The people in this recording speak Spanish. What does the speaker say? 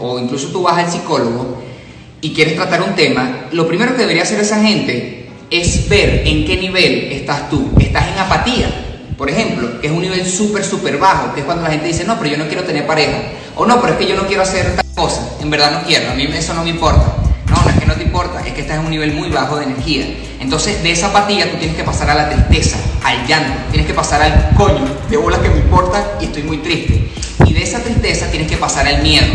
o incluso tú vas al psicólogo y quieres tratar un tema, lo primero que debería hacer esa gente es ver en qué nivel estás tú. Estás en apatía, por ejemplo, que es un nivel súper, súper bajo, que es cuando la gente dice, no, pero yo no quiero tener pareja. O no, pero es que yo no quiero hacer tal cosa. En verdad no quiero, a mí eso no me importa. No, no es que no te importa, es que estás en un nivel muy bajo de energía. Entonces, de esa apatía tú tienes que pasar a la tristeza, al llanto, tienes que pasar al coño, de bolas que me importa y estoy muy triste. Y de esa tristeza tienes que pasar al miedo.